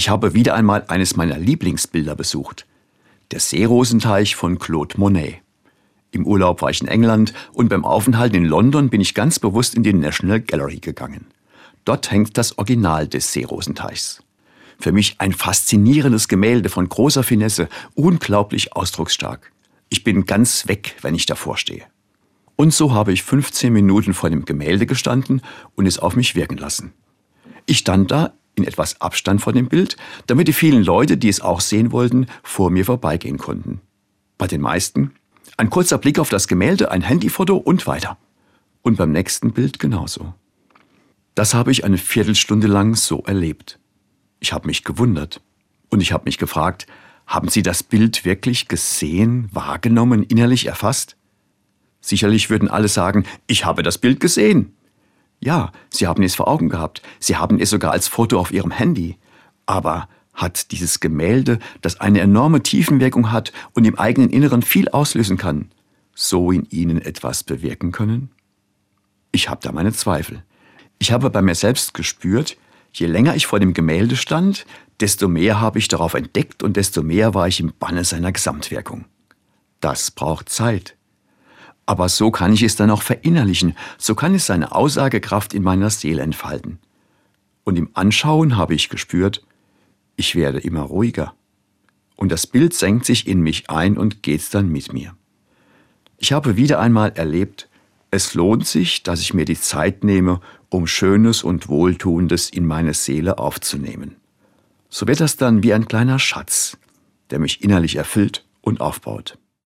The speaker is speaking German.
Ich habe wieder einmal eines meiner Lieblingsbilder besucht. Der Seerosenteich von Claude Monet. Im Urlaub war ich in England und beim Aufenthalt in London bin ich ganz bewusst in die National Gallery gegangen. Dort hängt das Original des Seerosenteichs. Für mich ein faszinierendes Gemälde von großer Finesse, unglaublich ausdrucksstark. Ich bin ganz weg, wenn ich davor stehe. Und so habe ich 15 Minuten vor dem Gemälde gestanden und es auf mich wirken lassen. Ich stand da in etwas Abstand vor dem Bild, damit die vielen Leute, die es auch sehen wollten, vor mir vorbeigehen konnten. Bei den meisten ein kurzer Blick auf das Gemälde, ein Handyfoto und weiter. Und beim nächsten Bild genauso. Das habe ich eine Viertelstunde lang so erlebt. Ich habe mich gewundert und ich habe mich gefragt, haben Sie das Bild wirklich gesehen, wahrgenommen, innerlich erfasst? Sicherlich würden alle sagen, ich habe das Bild gesehen. Ja, Sie haben es vor Augen gehabt, Sie haben es sogar als Foto auf Ihrem Handy. Aber hat dieses Gemälde, das eine enorme Tiefenwirkung hat und im eigenen Inneren viel auslösen kann, so in Ihnen etwas bewirken können? Ich habe da meine Zweifel. Ich habe bei mir selbst gespürt, je länger ich vor dem Gemälde stand, desto mehr habe ich darauf entdeckt und desto mehr war ich im Banne seiner Gesamtwirkung. Das braucht Zeit. Aber so kann ich es dann auch verinnerlichen, so kann es seine Aussagekraft in meiner Seele entfalten. Und im Anschauen habe ich gespürt, ich werde immer ruhiger. Und das Bild senkt sich in mich ein und geht dann mit mir. Ich habe wieder einmal erlebt, es lohnt sich, dass ich mir die Zeit nehme, um Schönes und Wohltuendes in meine Seele aufzunehmen. So wird das dann wie ein kleiner Schatz, der mich innerlich erfüllt und aufbaut.